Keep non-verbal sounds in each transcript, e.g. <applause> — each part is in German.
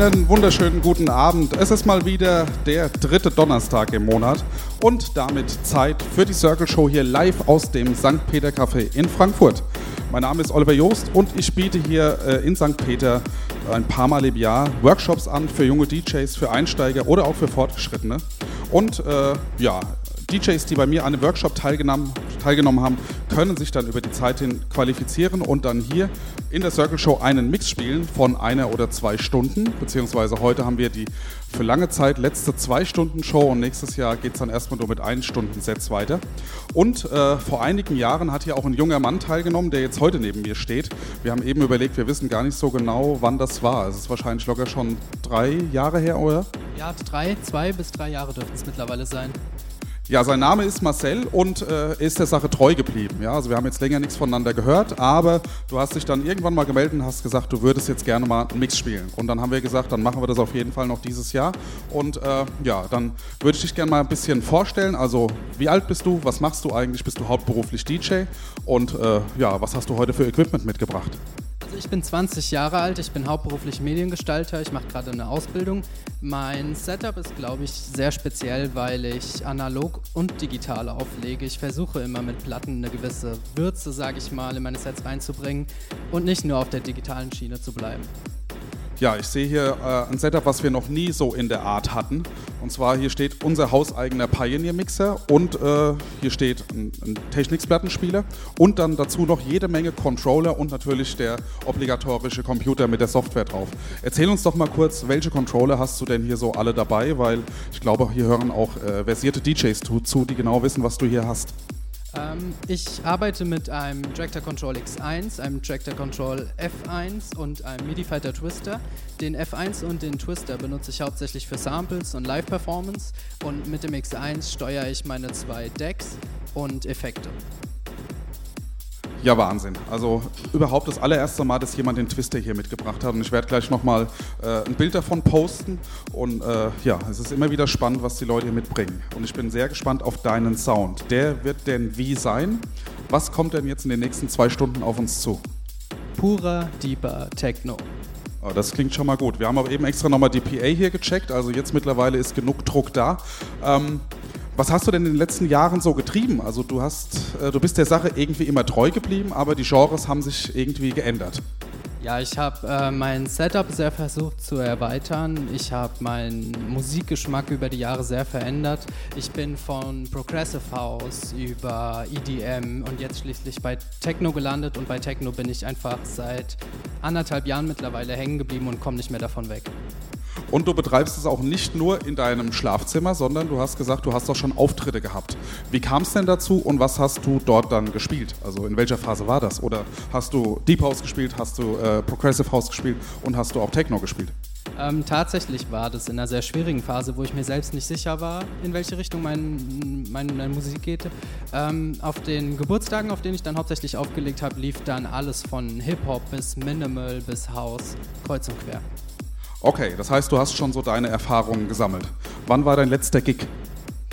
Einen wunderschönen guten Abend. Es ist mal wieder der dritte Donnerstag im Monat und damit Zeit für die Circle Show hier live aus dem St. Peter Café in Frankfurt. Mein Name ist Oliver Joost und ich biete hier äh, in St. Peter ein paar Mal im Jahr Workshops an für junge DJs, für Einsteiger oder auch für Fortgeschrittene. Und äh, ja, DJs, die bei mir an einem Workshop teilgenommen, teilgenommen haben, können sich dann über die Zeit hin qualifizieren und dann hier in der Circle Show einen Mix spielen von einer oder zwei Stunden. Beziehungsweise heute haben wir die für lange Zeit letzte zwei Stunden Show und nächstes Jahr geht es dann erstmal nur mit ein Stunden Sets weiter. Und äh, vor einigen Jahren hat hier auch ein junger Mann teilgenommen, der jetzt heute neben mir steht. Wir haben eben überlegt, wir wissen gar nicht so genau, wann das war. Es ist wahrscheinlich locker schon drei Jahre her, oder? Ja, drei, zwei bis drei Jahre dürften es mittlerweile sein. Ja, sein Name ist Marcel und äh, ist der Sache treu geblieben. Ja, also wir haben jetzt länger nichts voneinander gehört, aber du hast dich dann irgendwann mal gemeldet und hast gesagt, du würdest jetzt gerne mal einen Mix spielen. Und dann haben wir gesagt, dann machen wir das auf jeden Fall noch dieses Jahr. Und äh, ja, dann würde ich dich gerne mal ein bisschen vorstellen. Also, wie alt bist du? Was machst du eigentlich? Bist du hauptberuflich DJ? Und äh, ja, was hast du heute für Equipment mitgebracht? Also ich bin 20 Jahre alt, ich bin hauptberuflich Mediengestalter, ich mache gerade eine Ausbildung. Mein Setup ist, glaube ich, sehr speziell, weil ich analog und digital auflege. Ich versuche immer mit Platten eine gewisse Würze, sage ich mal, in meine Sets reinzubringen und nicht nur auf der digitalen Schiene zu bleiben. Ja, ich sehe hier äh, ein Setup, was wir noch nie so in der Art hatten. Und zwar hier steht unser hauseigener Pioneer Mixer und äh, hier steht ein, ein Technics-Plattenspieler und dann dazu noch jede Menge Controller und natürlich der obligatorische Computer mit der Software drauf. Erzähl uns doch mal kurz, welche Controller hast du denn hier so alle dabei, weil ich glaube, hier hören auch äh, versierte DJs zu, die genau wissen, was du hier hast. Ähm, ich arbeite mit einem Tractor Control X1, einem Tractor Control F1 und einem MIDI Fighter Twister. Den F1 und den Twister benutze ich hauptsächlich für Samples und Live-Performance und mit dem X1 steuere ich meine zwei Decks und Effekte. Ja, Wahnsinn. Also überhaupt das allererste Mal, dass jemand den Twister hier mitgebracht hat. Und ich werde gleich nochmal äh, ein Bild davon posten. Und äh, ja, es ist immer wieder spannend, was die Leute hier mitbringen. Und ich bin sehr gespannt auf deinen Sound. Der wird denn wie sein? Was kommt denn jetzt in den nächsten zwei Stunden auf uns zu? Purer, deeper Techno. Oh, das klingt schon mal gut. Wir haben auch eben extra nochmal die PA hier gecheckt. Also jetzt mittlerweile ist genug Druck da. Ähm, was hast du denn in den letzten Jahren so getrieben? Also du hast, äh, du bist der Sache irgendwie immer treu geblieben, aber die Genres haben sich irgendwie geändert. Ja, ich habe äh, mein Setup sehr versucht zu erweitern. Ich habe meinen Musikgeschmack über die Jahre sehr verändert. Ich bin von Progressive House über EDM und jetzt schließlich bei Techno gelandet und bei Techno bin ich einfach seit anderthalb Jahren mittlerweile hängen geblieben und komme nicht mehr davon weg. Und du betreibst es auch nicht nur in deinem Schlafzimmer, sondern du hast gesagt, du hast auch schon Auftritte gehabt. Wie kam es denn dazu und was hast du dort dann gespielt? Also in welcher Phase war das? Oder hast du Deep House gespielt, hast du äh, Progressive House gespielt und hast du auch Techno gespielt? Ähm, tatsächlich war das in einer sehr schwierigen Phase, wo ich mir selbst nicht sicher war, in welche Richtung mein, mein, meine Musik geht. Ähm, auf den Geburtstagen, auf denen ich dann hauptsächlich aufgelegt habe, lief dann alles von Hip-Hop bis Minimal bis House, kreuz und quer. Okay, das heißt, du hast schon so deine Erfahrungen gesammelt. Wann war dein letzter Gig?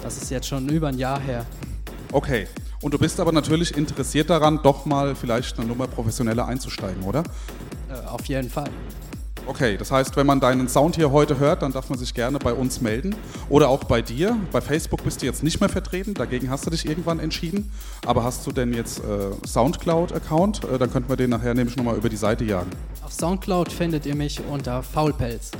Das ist jetzt schon über ein Jahr her. Okay. Und du bist aber natürlich interessiert daran, doch mal vielleicht eine Nummer professioneller einzusteigen, oder? Äh, auf jeden Fall. Okay, das heißt, wenn man deinen Sound hier heute hört, dann darf man sich gerne bei uns melden. Oder auch bei dir. Bei Facebook bist du jetzt nicht mehr vertreten, dagegen hast du dich irgendwann entschieden. Aber hast du denn jetzt äh, Soundcloud-Account? Äh, dann könnten wir den nachher nämlich nochmal über die Seite jagen. Auf Soundcloud findet ihr mich unter Faulpelz.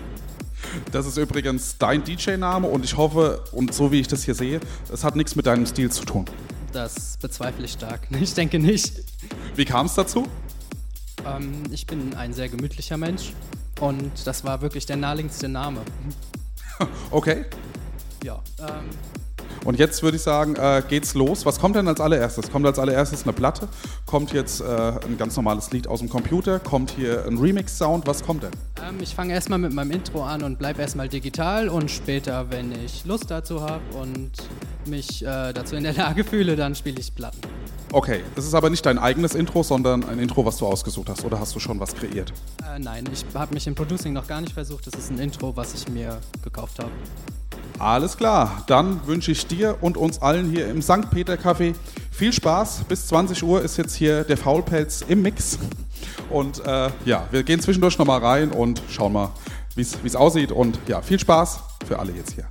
Das ist übrigens dein DJ-Name und ich hoffe, und so wie ich das hier sehe, es hat nichts mit deinem Stil zu tun. das bezweifle ich stark. <laughs> Ich denke nicht. Wie kam es dazu? Ähm, ich bin ein sehr gemütlicher Mensch und das war wirklich der naheliegendste Name. Okay. Ja, ähm, Und jetzt würde ich sagen, äh, geht's los. Was kommt denn als allererstes? Kommt als allererstes eine Platte? Kommt jetzt äh, ein ganz normales Lied aus dem Computer? Kommt hier ein Remix-Sound? Was kommt denn? ähm, ich fange erstmal mit meinem Intro an und bleibe erstmal digital und später, wenn ich Lust dazu habe und mich äh, dazu in der <laughs> Lage fühle, dann spiele ich Platten. Okay, es ist aber nicht dein eigenes Intro, sondern ein Intro, was du ausgesucht hast. Oder hast du schon was kreiert? Äh, nein, ich habe mich im Producing noch gar nicht versucht. Das ist ein Intro, was ich mir gekauft habe. Alles klar, dann wünsche ich dir und uns allen hier im St. Peter Café viel Spaß. Bis 20 Uhr ist jetzt hier der Faulpelz im Mix. Und äh, ja, wir gehen zwischendurch nochmal rein und schauen mal, wie es aussieht. Und ja, viel Spaß für alle jetzt hier.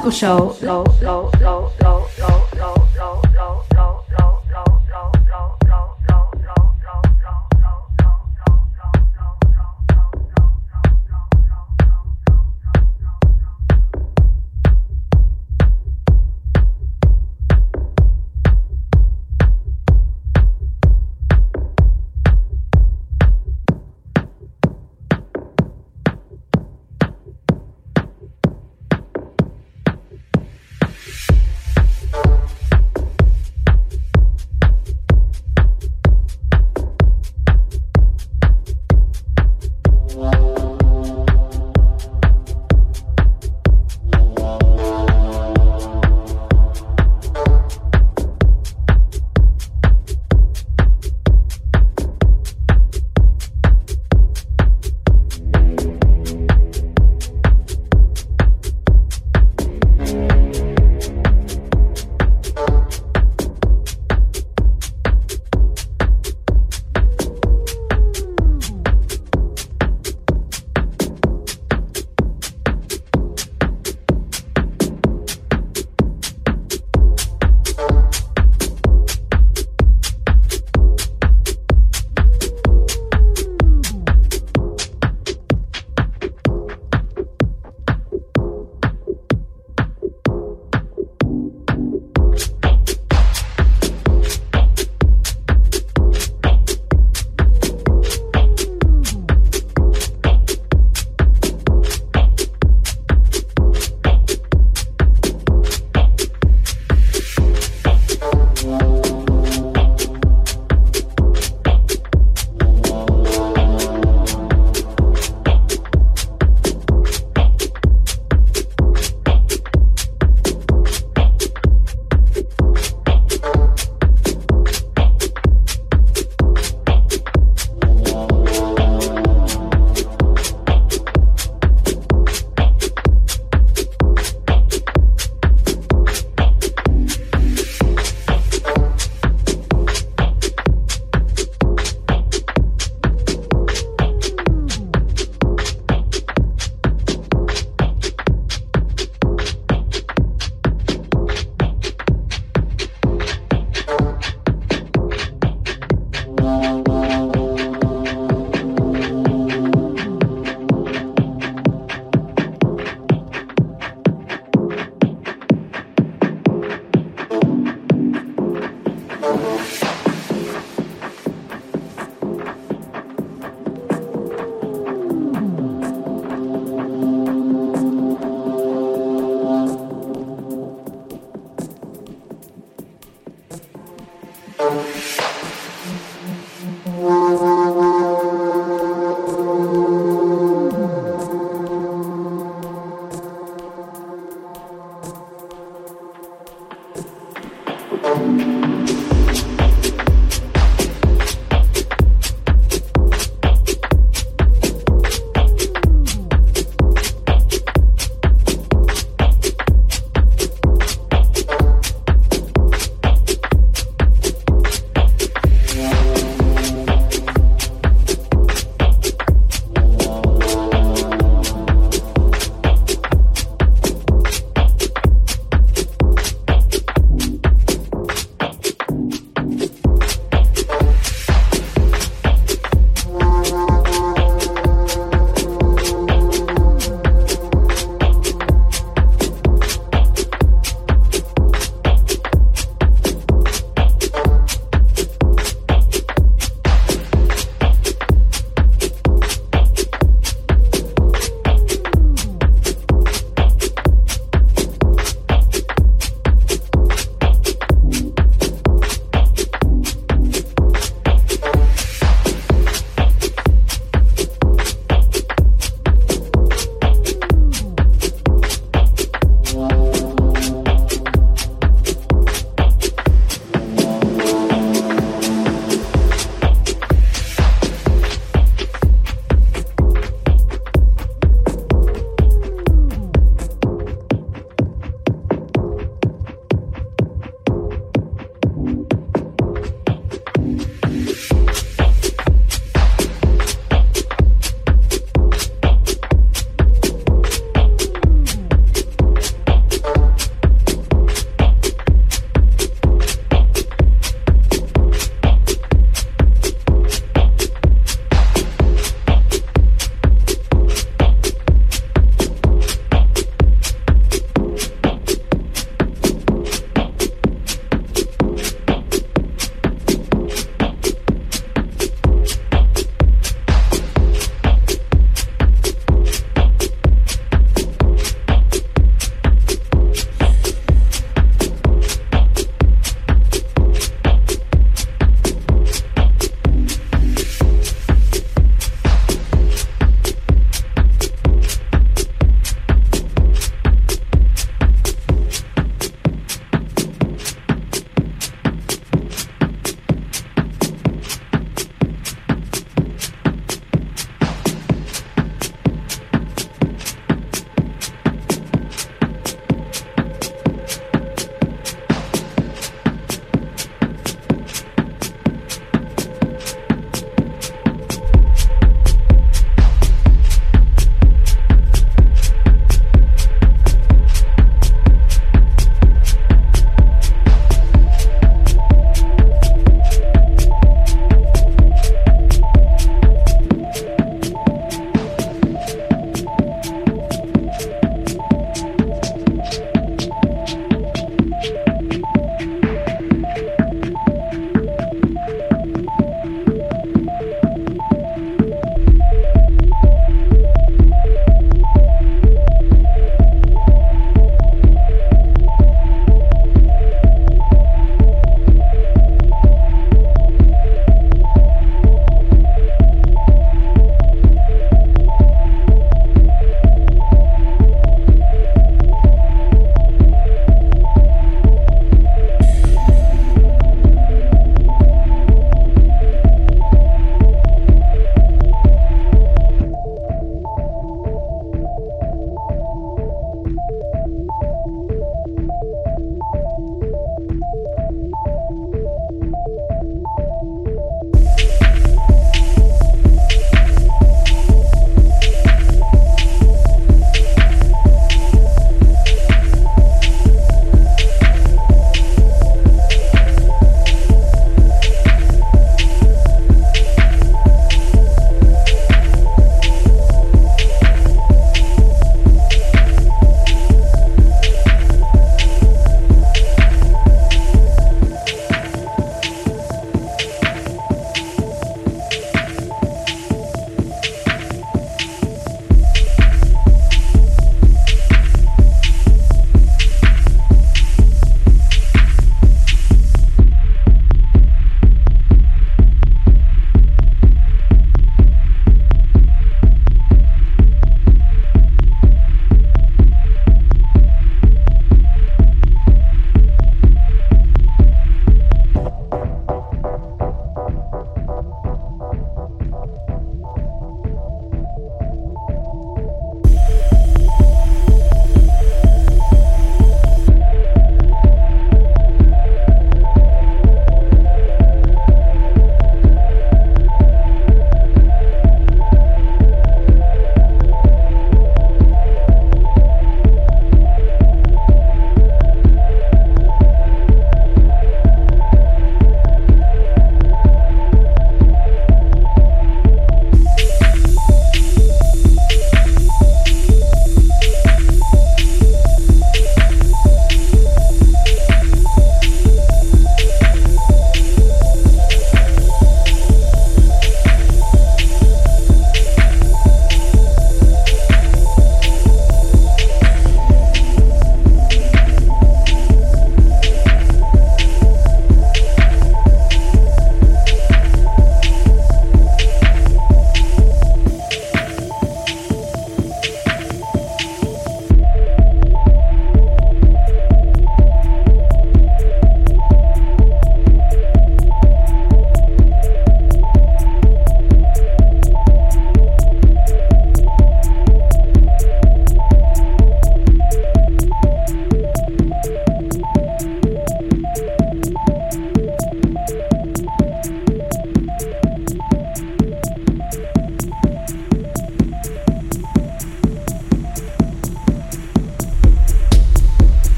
下个手，楼楼楼。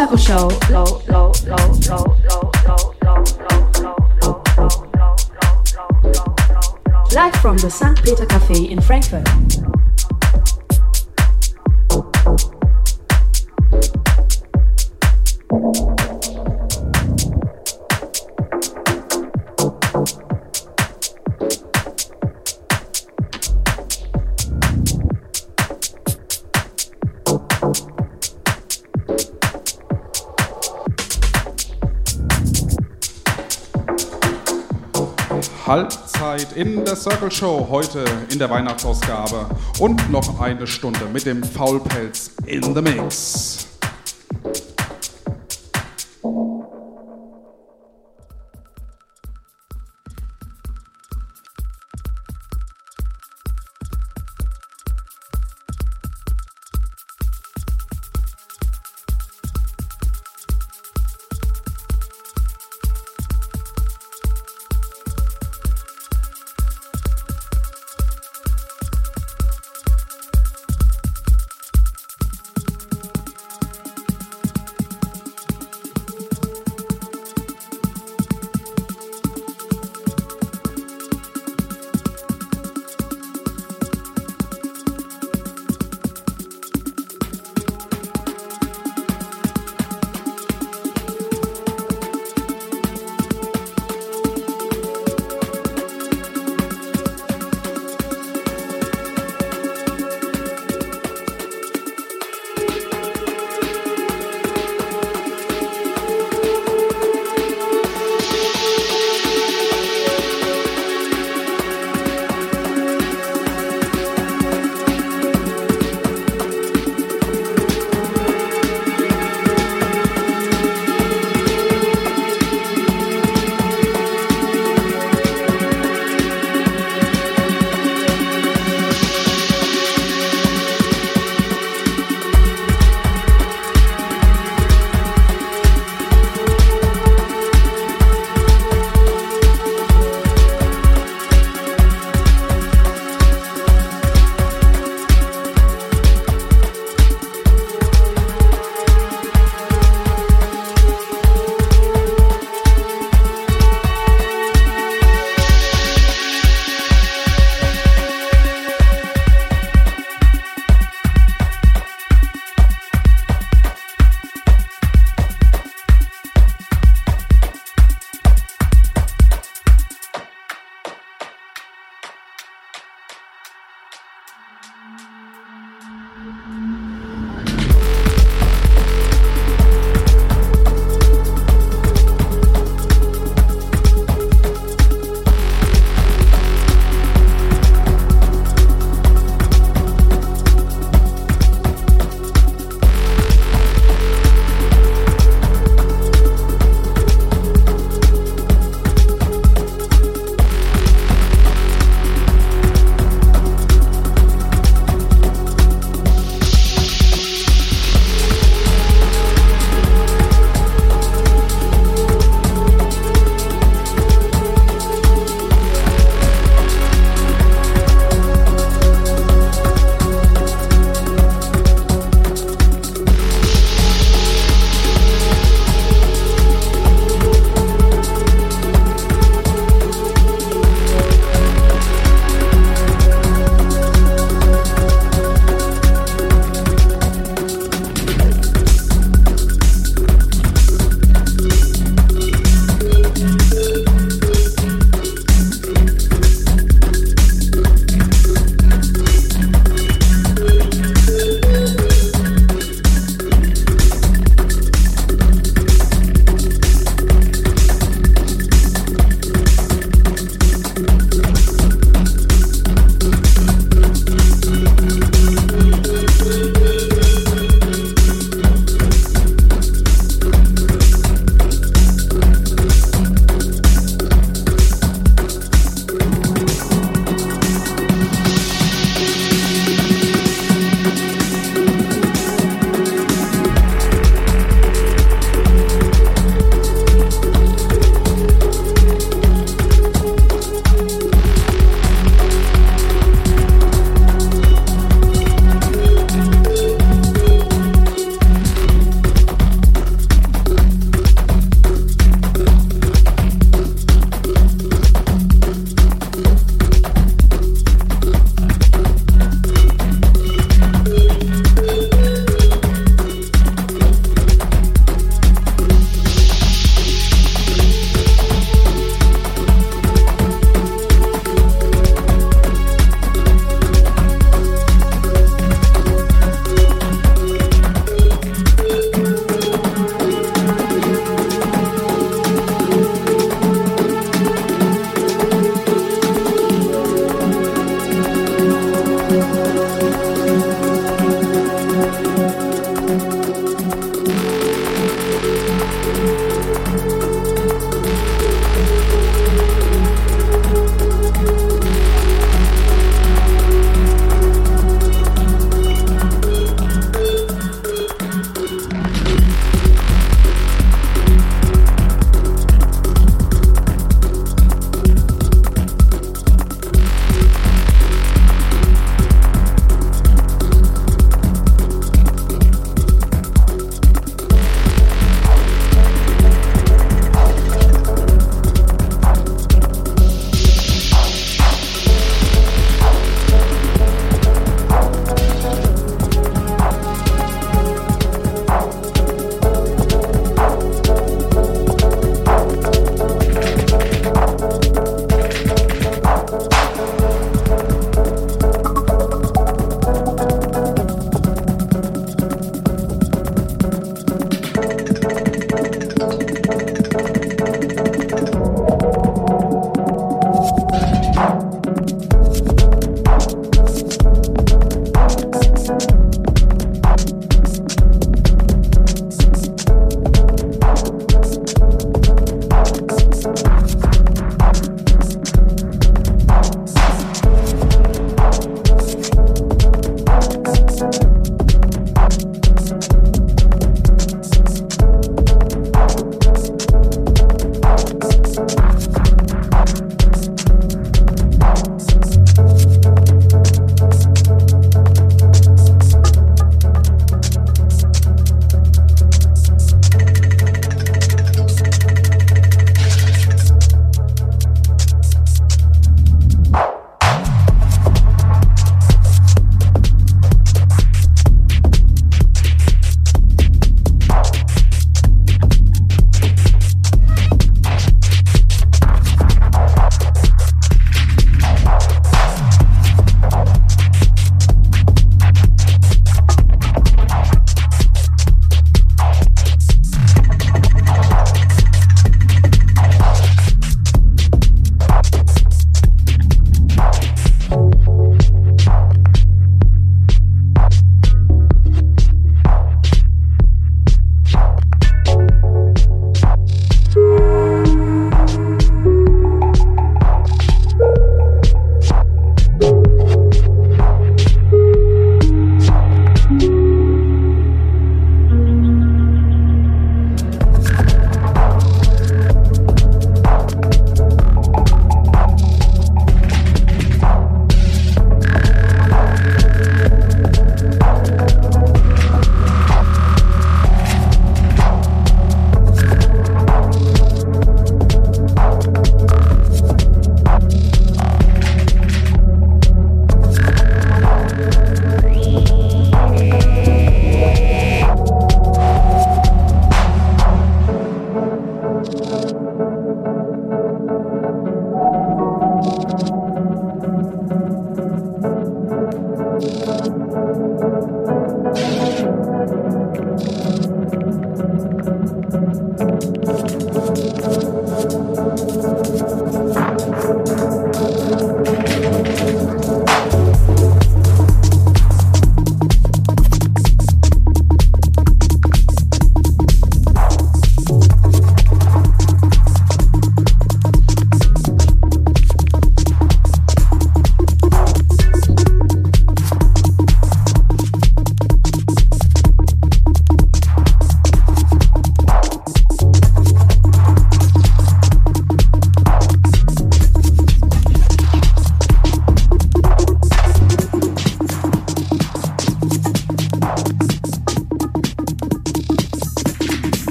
Circle Show. Circle Show. Live from the St. Peter Cafe in Frankfurt. Halbzeit in der Circle Show heute in der Weihnachtsausgabe und noch eine Stunde mit dem Faulpelz in the Mix.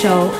The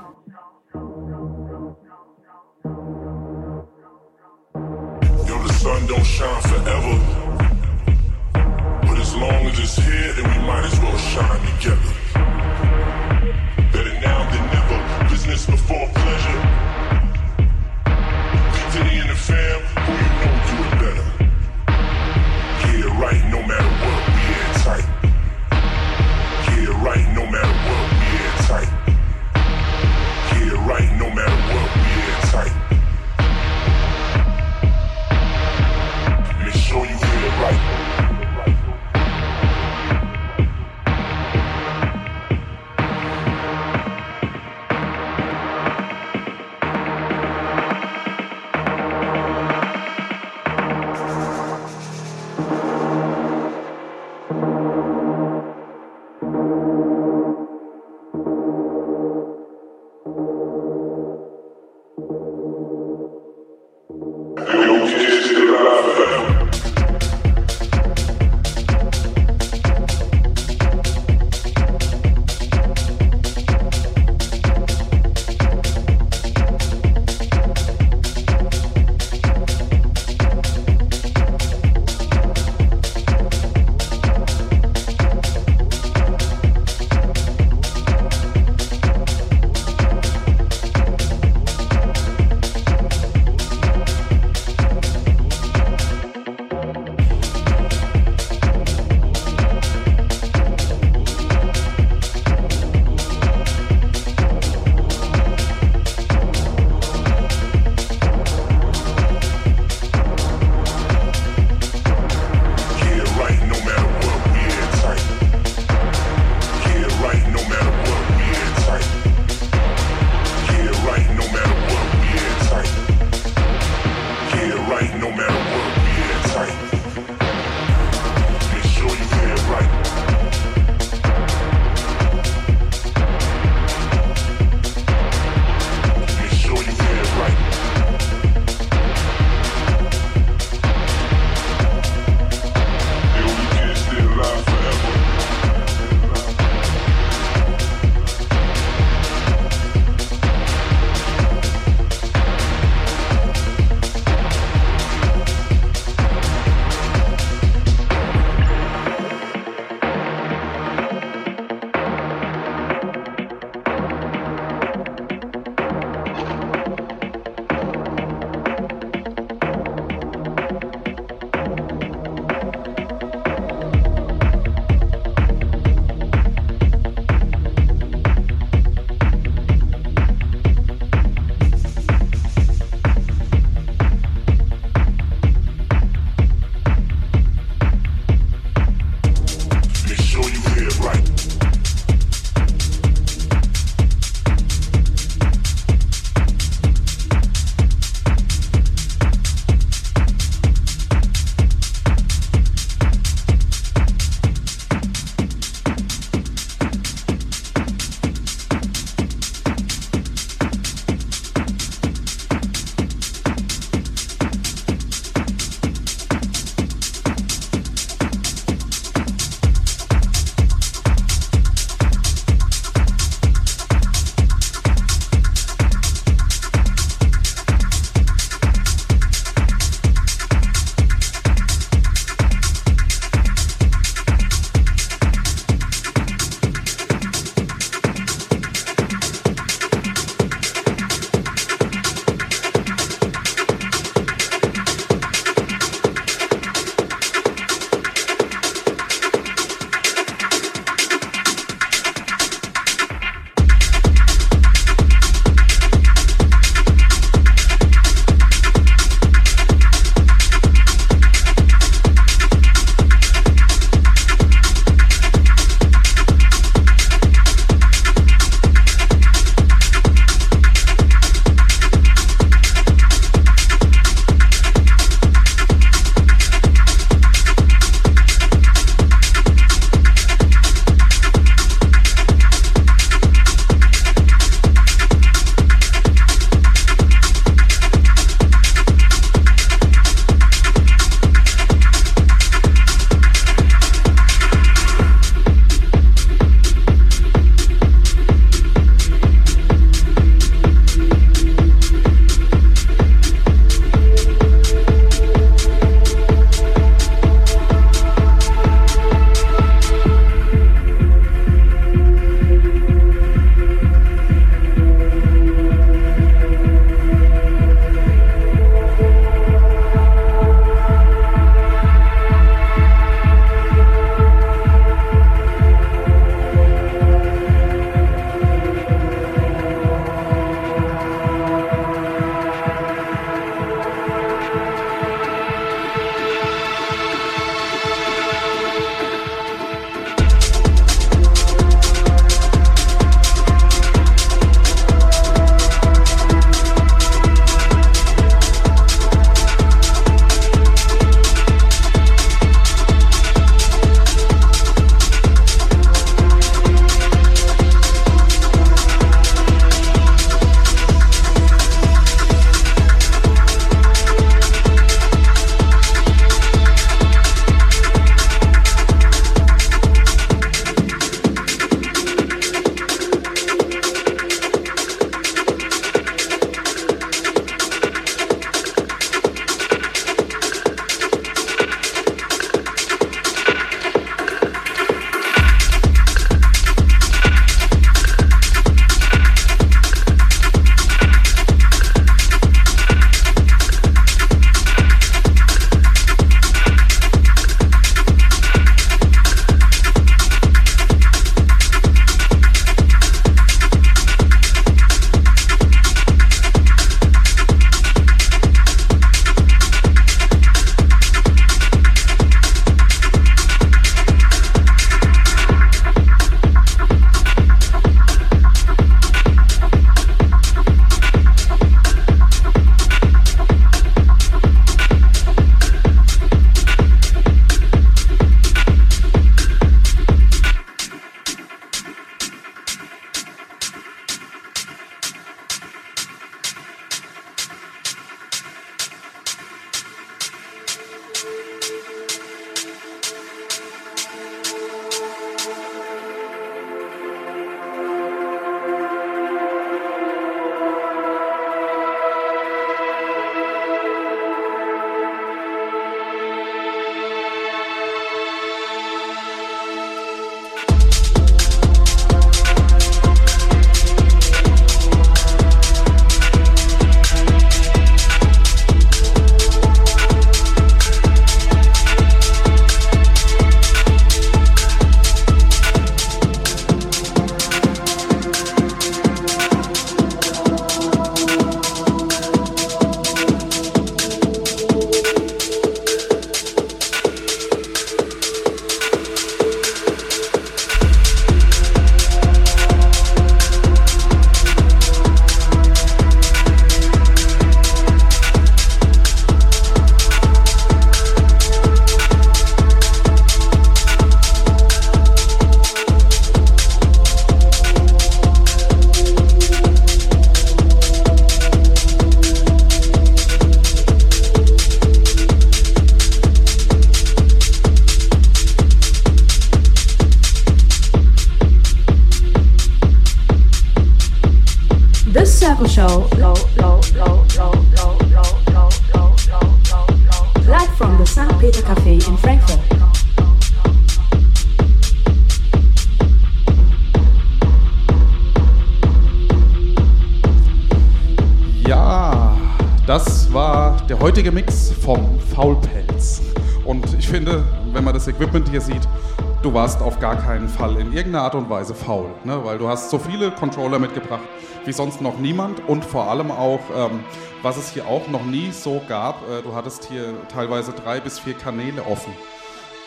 Gar keinen Fall in irgendeiner Art und Weise faul, ne? weil du hast so viele Controller mitgebracht wie sonst noch niemand und vor allem auch, ähm, was es hier auch noch nie so gab, äh, du hattest hier teilweise drei bis vier Kanäle offen.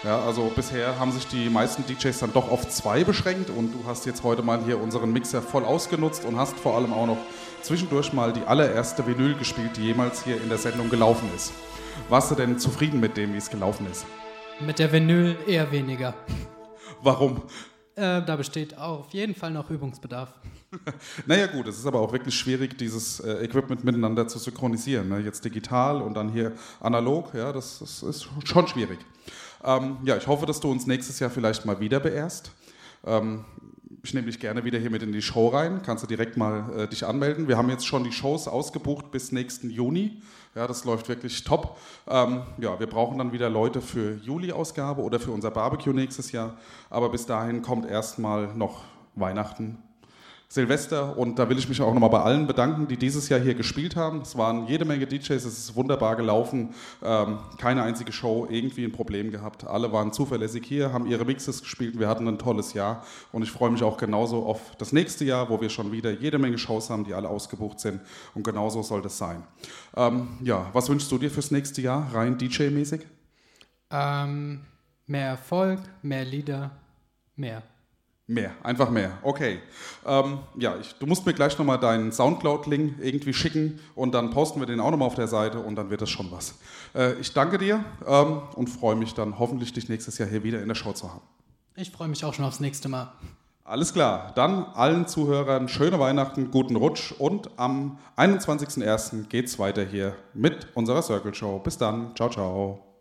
Ja, also bisher haben sich die meisten DJs dann doch auf zwei beschränkt und du hast jetzt heute mal hier unseren Mixer voll ausgenutzt und hast vor allem auch noch zwischendurch mal die allererste Vinyl gespielt, die jemals hier in der Sendung gelaufen ist. Warst du denn zufrieden mit dem, wie es gelaufen ist? Mit der Vinyl eher weniger. Warum? Äh, da besteht auf jeden Fall noch Übungsbedarf. <laughs> naja gut, es ist aber auch wirklich schwierig, dieses äh, Equipment miteinander zu synchronisieren. Ne? Jetzt digital und dann hier analog, ja, das, das ist schon schwierig. Ähm, ja, ich hoffe, dass du uns nächstes Jahr vielleicht mal wieder beehrst. Ähm, ich nehme dich gerne wieder hier mit in die Show rein. Kannst du direkt mal äh, dich anmelden. Wir haben jetzt schon die Shows ausgebucht bis nächsten Juni. Ja, das läuft wirklich top. Ähm, ja, wir brauchen dann wieder Leute für Juli-Ausgabe oder für unser Barbecue nächstes Jahr. Aber bis dahin kommt erstmal noch Weihnachten Silvester und da will ich mich auch nochmal bei allen bedanken, die dieses Jahr hier gespielt haben. Es waren jede Menge DJs, es ist wunderbar gelaufen, ähm, keine einzige Show irgendwie ein Problem gehabt. Alle waren zuverlässig hier, haben ihre Mixes gespielt, wir hatten ein tolles Jahr und ich freue mich auch genauso auf das nächste Jahr, wo wir schon wieder jede Menge Shows haben, die alle ausgebucht sind und genauso soll das sein. Ähm, ja, was wünschst du dir fürs nächste Jahr, rein DJ-mäßig? Ähm, mehr Erfolg, mehr Lieder, mehr. Mehr, einfach mehr. Okay. Ähm, ja, ich, du musst mir gleich nochmal deinen Soundcloud-Link irgendwie schicken und dann posten wir den auch nochmal auf der Seite und dann wird das schon was. Äh, ich danke dir ähm, und freue mich dann hoffentlich, dich nächstes Jahr hier wieder in der Show zu haben. Ich freue mich auch schon aufs nächste Mal. Alles klar. Dann allen Zuhörern schöne Weihnachten, guten Rutsch und am 21.01. geht es weiter hier mit unserer Circle Show. Bis dann. Ciao, ciao.